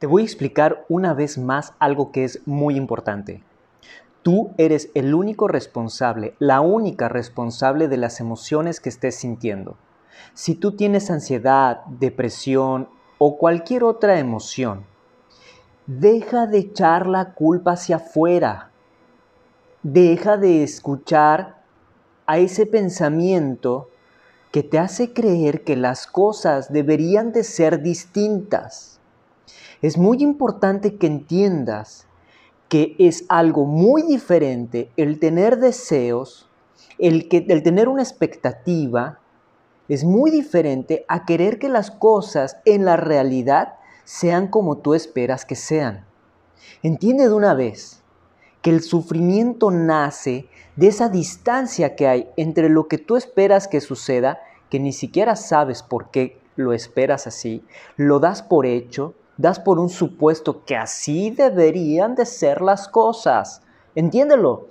Te voy a explicar una vez más algo que es muy importante. Tú eres el único responsable, la única responsable de las emociones que estés sintiendo. Si tú tienes ansiedad, depresión o cualquier otra emoción, deja de echar la culpa hacia afuera. Deja de escuchar a ese pensamiento que te hace creer que las cosas deberían de ser distintas es muy importante que entiendas que es algo muy diferente el tener deseos, el, que, el tener una expectativa, es muy diferente a querer que las cosas en la realidad sean como tú esperas que sean. Entiende de una vez que el sufrimiento nace de esa distancia que hay entre lo que tú esperas que suceda, que ni siquiera sabes por qué lo esperas así, lo das por hecho, das por un supuesto que así deberían de ser las cosas. Entiéndelo.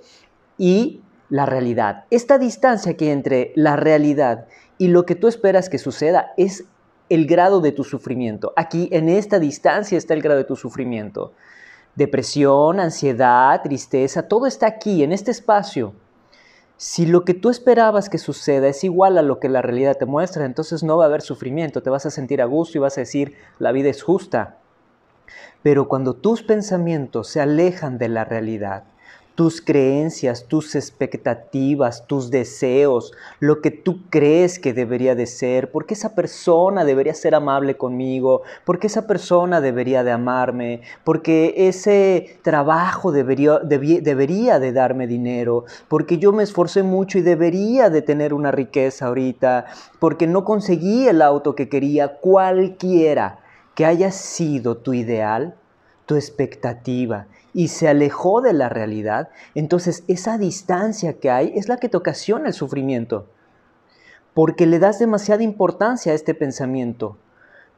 Y la realidad. Esta distancia que entre la realidad y lo que tú esperas que suceda es el grado de tu sufrimiento. Aquí en esta distancia está el grado de tu sufrimiento. Depresión, ansiedad, tristeza, todo está aquí, en este espacio. Si lo que tú esperabas que suceda es igual a lo que la realidad te muestra, entonces no va a haber sufrimiento, te vas a sentir a gusto y vas a decir, la vida es justa. Pero cuando tus pensamientos se alejan de la realidad, tus creencias, tus expectativas, tus deseos, lo que tú crees que debería de ser, porque esa persona debería ser amable conmigo, porque esa persona debería de amarme, porque ese trabajo debería, debería de darme dinero, porque yo me esforcé mucho y debería de tener una riqueza ahorita, porque no conseguí el auto que quería, cualquiera. Que haya sido tu ideal, tu expectativa y se alejó de la realidad, entonces esa distancia que hay es la que te ocasiona el sufrimiento. Porque le das demasiada importancia a este pensamiento.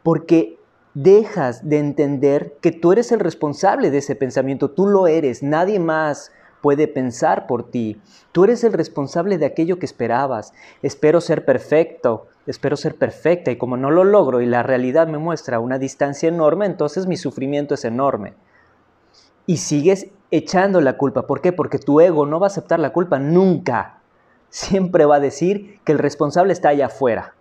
Porque dejas de entender que tú eres el responsable de ese pensamiento. Tú lo eres, nadie más puede pensar por ti. Tú eres el responsable de aquello que esperabas. Espero ser perfecto, espero ser perfecta y como no lo logro y la realidad me muestra una distancia enorme, entonces mi sufrimiento es enorme y sigues echando la culpa. ¿Por qué? Porque tu ego no va a aceptar la culpa nunca. Siempre va a decir que el responsable está allá afuera.